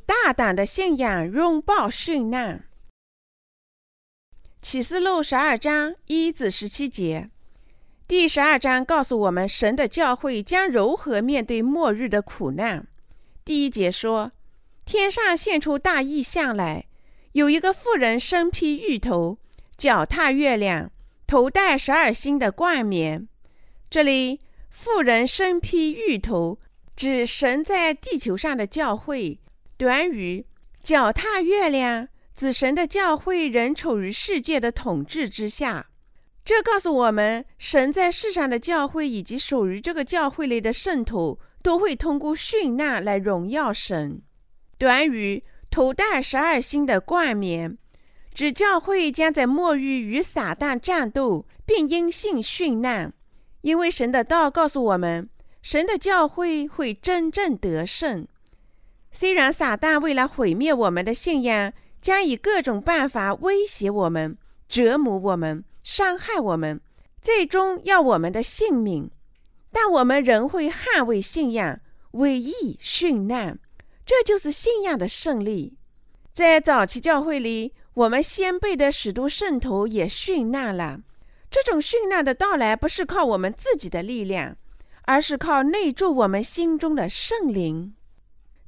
大胆的信仰拥抱殉难。启示录十二章一至十七节，第十二章告诉我们神的教会将如何面对末日的苦难。第一节说，天上现出大异象来，有一个妇人身披玉头，脚踏月亮，头戴十二星的冠冕。这里，妇人身披玉头，指神在地球上的教会。短语脚踏月亮。子神的教会仍处于世界的统治之下，这告诉我们，神在世上的教会以及属于这个教会里的圣徒，都会通过殉难来荣耀神。短语头戴十二星的冠冕，指教会将在末日与撒旦战斗，并因信殉难。因为神的道告诉我们，神的教会会真正得胜。虽然撒旦为了毁灭我们的信仰，将以各种办法威胁我们、折磨我们、伤害我们，最终要我们的性命。但我们仍会捍卫信仰，为义殉难。这就是信仰的胜利。在早期教会里，我们先辈的使徒圣徒也殉难了。这种殉难的到来，不是靠我们自己的力量，而是靠内住我们心中的圣灵。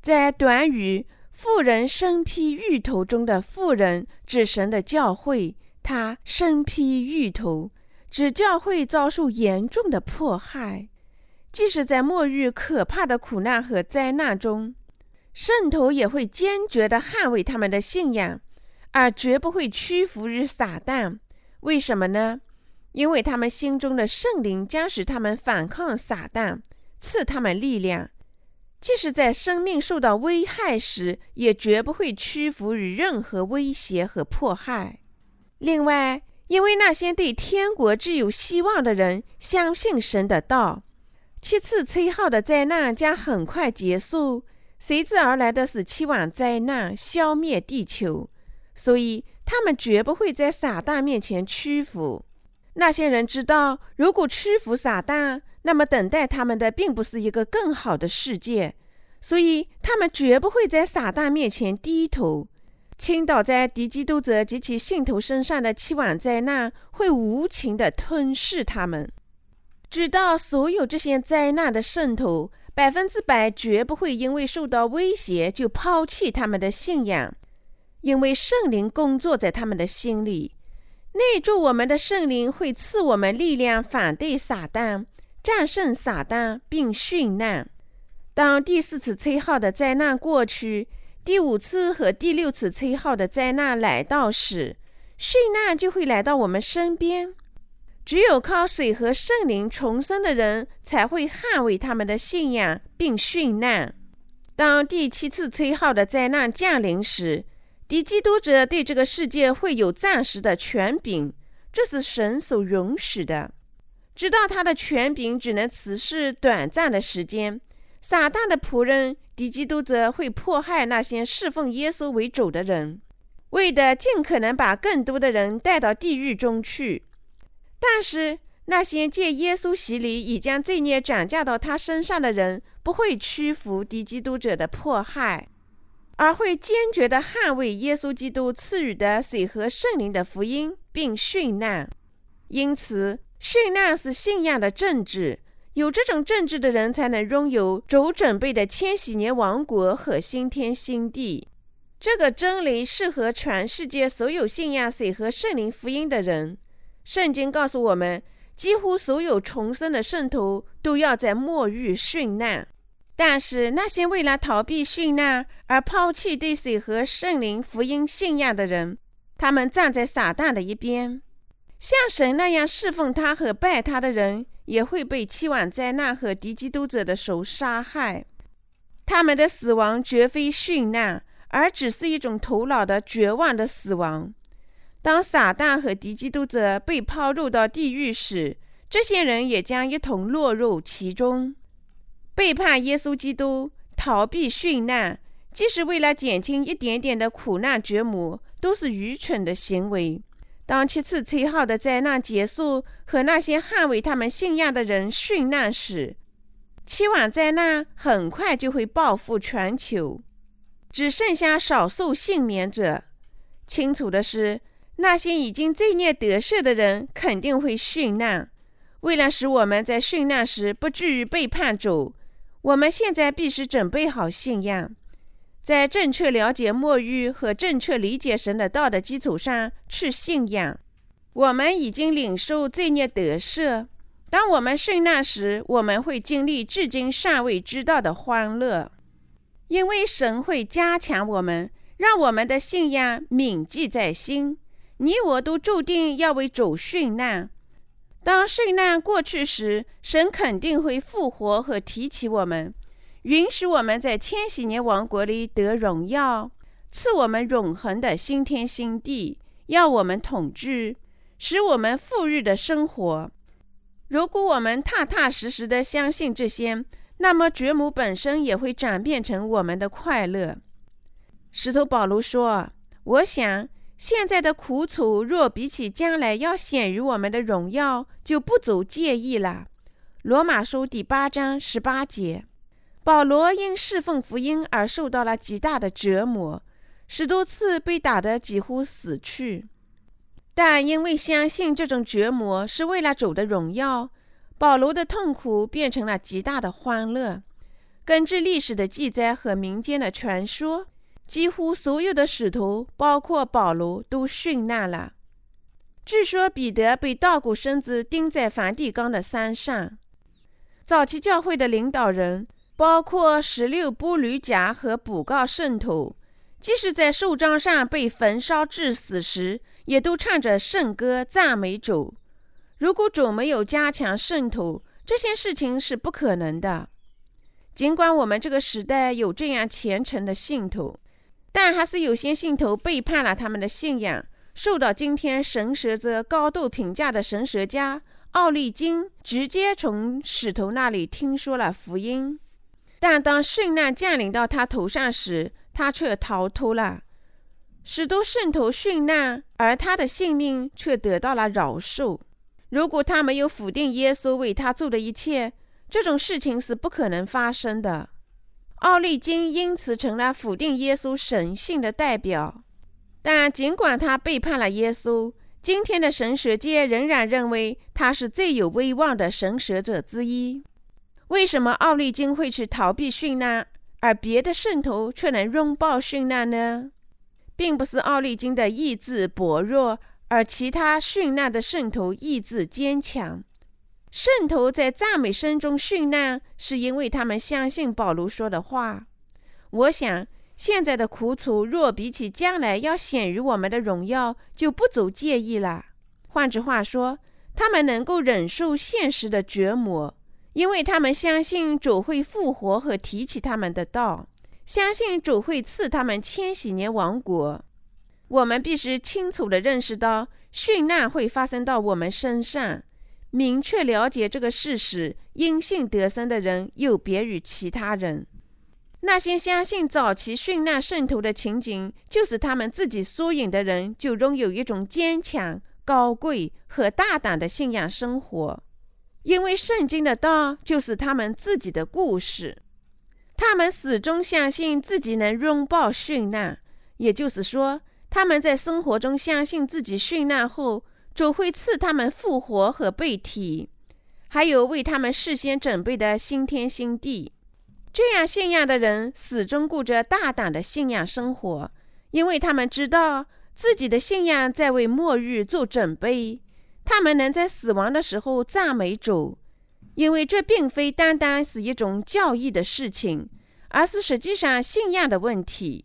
在短语。妇人身披玉头中的妇人指神的教会，她身披玉头，指教会遭受严重的迫害。即使在末日可怕的苦难和灾难中，圣徒也会坚决地捍卫他们的信仰，而绝不会屈服于撒旦。为什么呢？因为他们心中的圣灵将使他们反抗撒旦，赐他们力量。即使在生命受到危害时，也绝不会屈服于任何威胁和迫害。另外，因为那些对天国具有希望的人相信神的道，七次吹号的灾难将很快结束，随之而来的是期望灾难消灭地球，所以他们绝不会在撒旦面前屈服。那些人知道，如果屈服撒旦，那么，等待他们的并不是一个更好的世界，所以他们绝不会在撒旦面前低头。倾倒在敌基督者及其信徒身上的期望灾难会无情地吞噬他们。知道所有这些灾难的圣徒，百分之百绝不会因为受到威胁就抛弃他们的信仰，因为圣灵工作在他们的心里。内住我们的圣灵会赐我们力量，反对撒旦。战胜撒旦并殉难。当第四次吹号的灾难过去，第五次和第六次吹号的灾难来到时，殉难就会来到我们身边。只有靠水和圣灵重生的人，才会捍卫他们的信仰并殉难。当第七次吹号的灾难降临时，敌基督者对这个世界会有暂时的权柄，这是神所允许的。知道他的权柄只能持续短暂的时间，撒旦的仆人敌基督则会迫害那些侍奉耶稣为主的人，为的尽可能把更多的人带到地狱中去。但是那些借耶稣洗礼已将罪孽转嫁到他身上的人，不会屈服敌基督者的迫害，而会坚决地捍卫耶稣基督赐予的水和圣灵的福音，并殉难。因此。殉难是信仰的政治，有这种政治的人才能拥有主准备的千禧年王国和新天新地。这个真理适合全世界所有信仰水和圣灵福音的人。圣经告诉我们，几乎所有重生的圣徒都要在末日殉难。但是那些为了逃避殉难而抛弃对水和圣灵福音信仰的人，他们站在撒旦的一边。像神那样侍奉他和拜他的人，也会被期望灾难和敌基督者的手杀害。他们的死亡绝非殉难，而只是一种头脑的绝望的死亡。当撒旦和敌基督者被抛入到地狱时，这些人也将一同落入其中。背叛耶稣基督、逃避殉难，即使为了减轻一点点的苦难折磨，都是愚蠢的行为。当七次吹号的灾难结束，和那些捍卫他们信仰的人殉难时，期望灾难很快就会报复全球。只剩下少数幸免者。清楚的是，那些已经罪孽得赦的人肯定会殉难。为了使我们在殉难时不至于背叛主，我们现在必须准备好信仰，在正确了解末日和正确理解神的道的基础上去信仰。我们已经领受罪孽得赦。当我们殉难时，我们会经历至今尚未知道的欢乐，因为神会加强我们，让我们的信仰铭记在心。你我都注定要为主殉难。当殉难过去时，神肯定会复活和提起我们，允许我们在千禧年王国里得荣耀，赐我们永恒的新天新地，要我们统治，使我们富裕的生活。如果我们踏踏实实的相信这些，那么觉母本身也会转变成我们的快乐。石头保罗说：“我想。”现在的苦楚，若比起将来要显于我们的荣耀，就不足介意了。罗马书第八章十八节，保罗因侍奉福音而受到了极大的折磨，十多次被打得几乎死去。但因为相信这种折磨是为了主的荣耀，保罗的痛苦变成了极大的欢乐。根据历史的记载和民间的传说。几乎所有的使徒，包括保罗，都殉难了。据说彼得被稻谷身子钉在梵蒂冈的山上。早期教会的领导人，包括十六波吕甲和卜告圣徒，即使在树桩上被焚烧致死时，也都唱着圣歌赞美主。如果主没有加强圣徒，这些事情是不可能的。尽管我们这个时代有这样虔诚的信徒。但还是有些信徒背叛了他们的信仰，受到今天神学者高度评价的神学家奥利金直接从使徒那里听说了福音。但当殉难降临到他头上时，他却逃脱了。使徒圣徒殉难，而他的性命却得到了饶恕。如果他没有否定耶稣为他做的一切，这种事情是不可能发生的。奥利金因此成了否定耶稣神性的代表，但尽管他背叛了耶稣，今天的神学界仍然认为他是最有威望的神学者之一。为什么奥利金会去逃避殉难，而别的圣徒却能拥抱殉难呢？并不是奥利金的意志薄弱，而其他殉难的圣徒意志坚强。圣徒在赞美声中殉难，是因为他们相信保罗说的话。我想，现在的苦楚若比起将来要显于我们的荣耀，就不足介意了。换句话说，他们能够忍受现实的折磨，因为他们相信主会复活和提起他们的道，相信主会赐他们千禧年王国。我们必须清楚地认识到，殉难会发生到我们身上。明确了解这个事实，因信得生的人有别于其他人。那些相信早期殉难圣徒的情景，就是他们自己缩影的人，就拥有一种坚强、高贵和大胆的信仰生活，因为圣经的道就是他们自己的故事。他们始终相信自己能拥抱殉难，也就是说，他们在生活中相信自己殉难后。主会赐他们复活和被提，还有为他们事先准备的新天新地。这样信仰的人始终过着大胆的信仰生活，因为他们知道自己的信仰在为末日做准备。他们能在死亡的时候赞美主，因为这并非单单是一种教义的事情，而是实际上信仰的问题。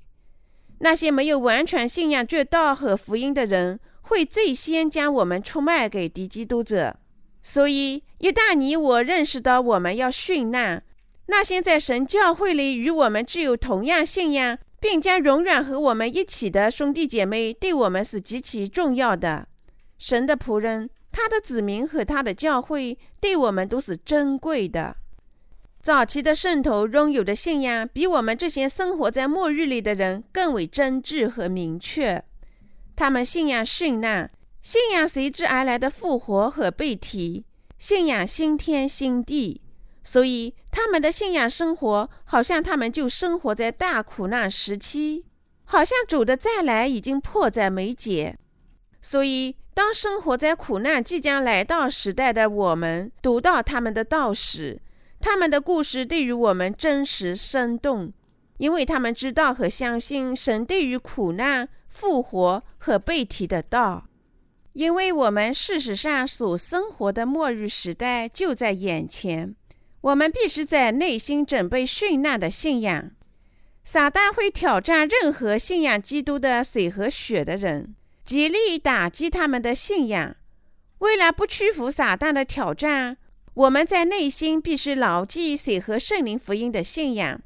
那些没有完全信仰这道和福音的人。会最先将我们出卖给敌基督者，所以一旦你我认识到我们要殉难，那些在神教会里与我们具有同样信仰，并将永远和我们一起的兄弟姐妹，对我们是极其重要的。神的仆人、他的子民和他的教会，对我们都是珍贵的。早期的圣徒拥有的信仰，比我们这些生活在末日里的人更为真挚和明确。他们信仰殉难，信仰随之而来的复活和被提，信仰新天新地，所以他们的信仰生活好像他们就生活在大苦难时期，好像主的再来已经迫在眉睫。所以，当生活在苦难即将来到时代的我们读到他们的道时，他们的故事对于我们真实生动，因为他们知道和相信神对于苦难、复活和被提的道。因为我们事实上所生活的末日时代就在眼前，我们必须在内心准备殉难的信仰。撒旦会挑战任何信仰基督的水和血的人，极力打击他们的信仰。为了不屈服撒旦的挑战，我们在内心必须牢记水和圣灵福音的信仰，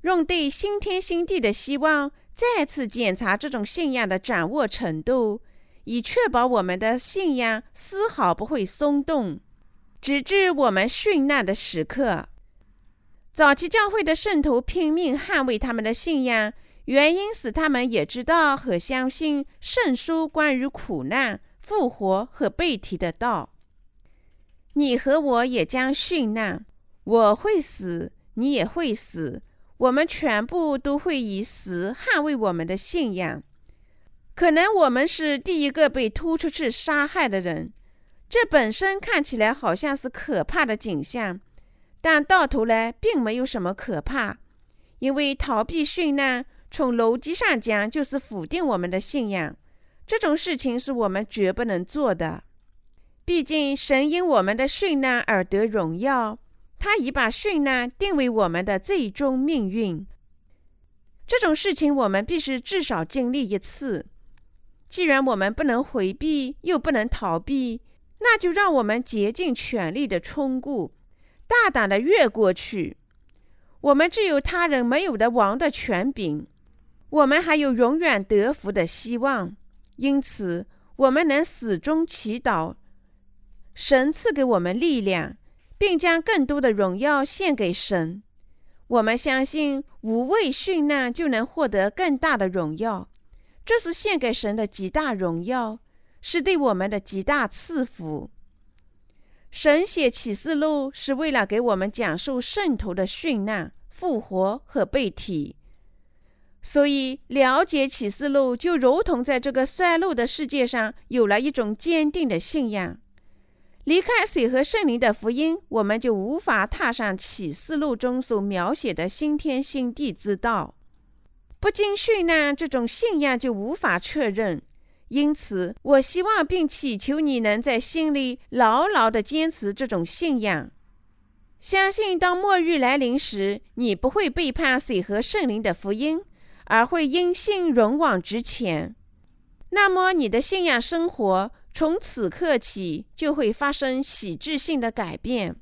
用对新天新地的希望再次检查这种信仰的掌握程度。以确保我们的信仰丝毫不会松动，直至我们殉难的时刻。早期教会的圣徒拼命捍卫他们的信仰，原因是他们也知道和相信圣书关于苦难、复活和被提的道。你和我也将殉难，我会死，你也会死，我们全部都会以死捍卫我们的信仰。可能我们是第一个被突出去杀害的人，这本身看起来好像是可怕的景象，但到头来并没有什么可怕，因为逃避殉难，从逻辑上讲就是否定我们的信仰。这种事情是我们绝不能做的。毕竟神因我们的殉难而得荣耀，他已把殉难定为我们的最终命运。这种事情我们必须至少经历一次。既然我们不能回避，又不能逃避，那就让我们竭尽全力的冲过，大胆的越过去。我们只有他人没有的王的权柄，我们还有永远得福的希望。因此，我们能始终祈祷，神赐给我们力量，并将更多的荣耀献给神。我们相信，无畏殉难就能获得更大的荣耀。这是献给神的极大荣耀，是对我们的极大赐福。神写启示录是为了给我们讲述圣徒的殉难、复活和被提，所以了解启示录就如同在这个衰落的世界上有了一种坚定的信仰。离开水和圣灵的福音，我们就无法踏上启示录中所描写的新天新地之道。不经训练，这种信仰就无法确认。因此，我希望并祈求你能在心里牢牢地坚持这种信仰，相信当末日来临时，你不会背叛水和圣灵的福音，而会因信勇往直前。那么，你的信仰生活从此刻起就会发生喜剧性的改变。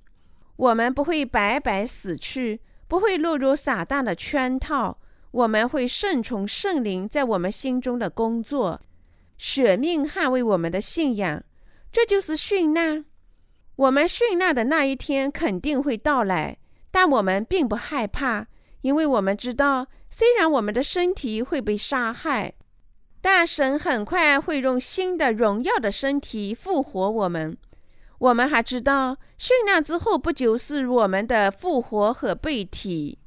我们不会白白死去，不会落入撒旦的圈套。我们会顺从圣灵在我们心中的工作，舍命捍卫我们的信仰，这就是殉难。我们殉难的那一天肯定会到来，但我们并不害怕，因为我们知道，虽然我们的身体会被杀害，但神很快会用新的荣耀的身体复活我们。我们还知道，殉难之后不久是我们的复活和被提。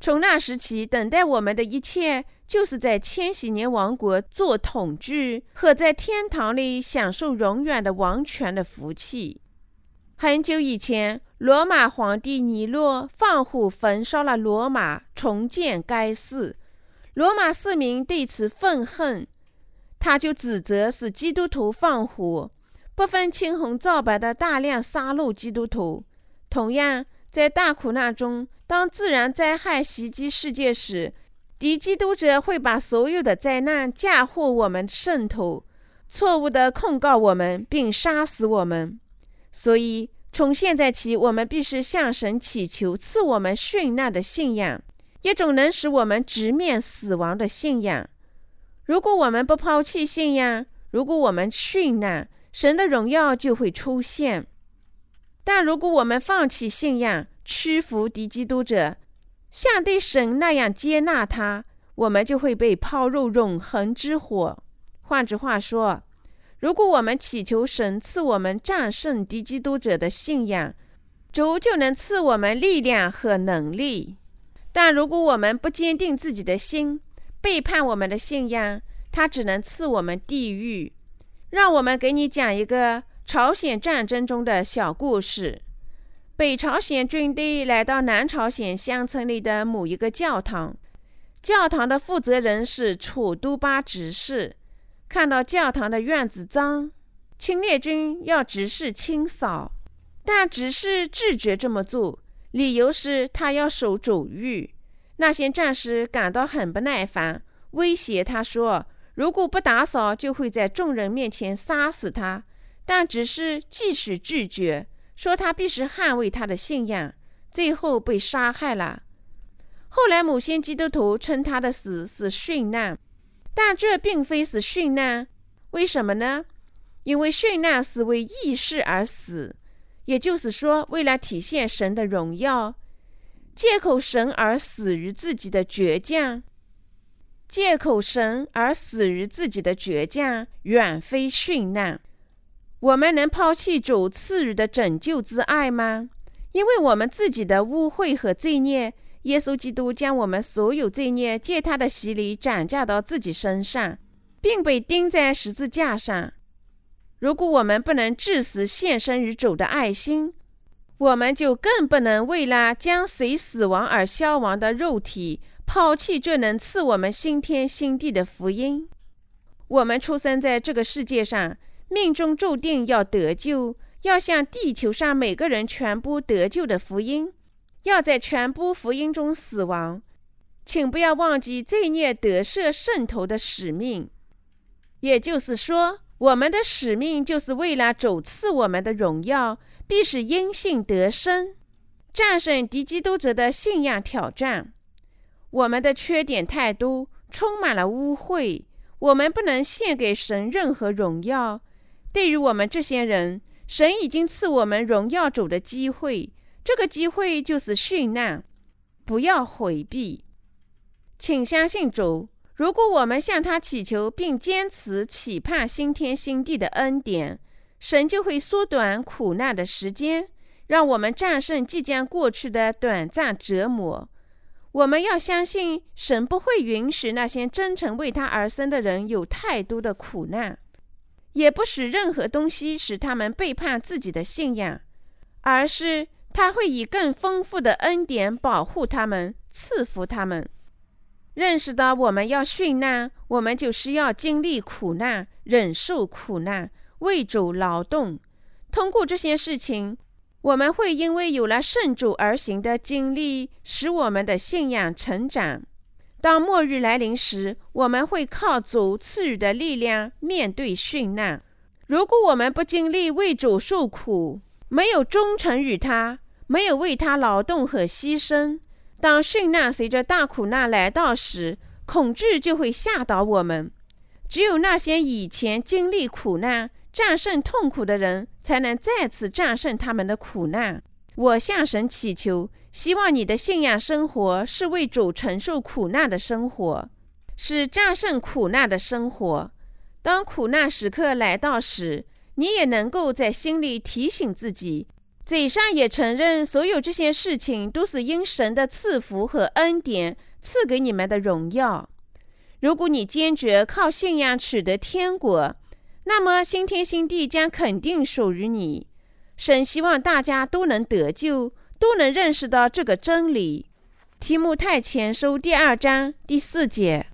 从那时起，等待我们的一切，就是在千禧年王国做统治，和在天堂里享受永远的王权的福气。很久以前，罗马皇帝尼洛放火焚烧了罗马，重建该市。罗马市民对此愤恨，他就指责是基督徒放火，不分青红皂白的大量杀戮基督徒。同样，在大苦难中。当自然灾害袭击世界时，敌基督者会把所有的灾难嫁祸我们圣徒，错误地控告我们，并杀死我们。所以，从现在起，我们必须向神祈求赐我们殉难的信仰，一种能使我们直面死亡的信仰。如果我们不抛弃信仰，如果我们殉难，神的荣耀就会出现；但如果我们放弃信仰，屈服敌基督者，像对神那样接纳他，我们就会被抛入永恒之火。换句话说，如果我们祈求神赐我们战胜敌基督者的信仰，主就能赐我们力量和能力。但如果我们不坚定自己的心，背叛我们的信仰，他只能赐我们地狱。让我们给你讲一个朝鲜战争中的小故事。北朝鲜军队来到南朝鲜乡村里的某一个教堂，教堂的负责人是楚都巴执事。看到教堂的院子脏，侵略军要指示清扫，但只是拒绝这么做，理由是他要守主狱。那些战士感到很不耐烦，威胁他说：“如果不打扫，就会在众人面前杀死他。”但只是继续拒绝。说他必须捍卫他的信仰，最后被杀害了。后来某些基督徒称他的死是殉难，但这并非是殉难。为什么呢？因为殉难是为义事而死，也就是说，为了体现神的荣耀，借口神而死于自己的倔强。借口神而死于自己的倔强，远非殉难。我们能抛弃主赐予的拯救之爱吗？因为我们自己的污秽和罪孽，耶稣基督将我们所有罪孽借他的洗礼转嫁到自己身上，并被钉在十字架上。如果我们不能致死献身于主的爱心，我们就更不能为了将随死亡而消亡的肉体，抛弃这能赐我们新天新地的福音。我们出生在这个世界上。命中注定要得救，要向地球上每个人传播得救的福音，要在传播福音中死亡。请不要忘记罪孽得赦圣徒的使命。也就是说，我们的使命就是为了主赐我们的荣耀，必使因信得生，战胜敌基督者的信仰挑战。我们的缺点太多，充满了污秽，我们不能献给神任何荣耀。对于我们这些人，神已经赐我们荣耀主的机会，这个机会就是殉难，不要回避，请相信主。如果我们向他祈求，并坚持期盼新天新地的恩典，神就会缩短苦难的时间，让我们战胜即将过去的短暂折磨。我们要相信，神不会允许那些真诚为他而生的人有太多的苦难。也不使任何东西使他们背叛自己的信仰，而是他会以更丰富的恩典保护他们、赐福他们。认识到我们要殉难，我们就需要经历苦难、忍受苦难、为主劳动。通过这些事情，我们会因为有了圣主而行的经历，使我们的信仰成长。当末日来临时，我们会靠主赐予的力量面对殉难。如果我们不经历为主受苦，没有忠诚于他，没有为他劳动和牺牲，当殉难随着大苦难来到时，恐惧就会吓倒我们。只有那些以前经历苦难、战胜痛苦的人，才能再次战胜他们的苦难。我向神祈求。希望你的信仰生活是为主承受苦难的生活，是战胜苦难的生活。当苦难时刻来到时，你也能够在心里提醒自己，嘴上也承认所有这些事情都是因神的赐福和恩典赐给你们的荣耀。如果你坚决靠信仰取得天国，那么新天新地将肯定属于你。神希望大家都能得救。都能认识到这个真理。提摩太前书第二章第四节。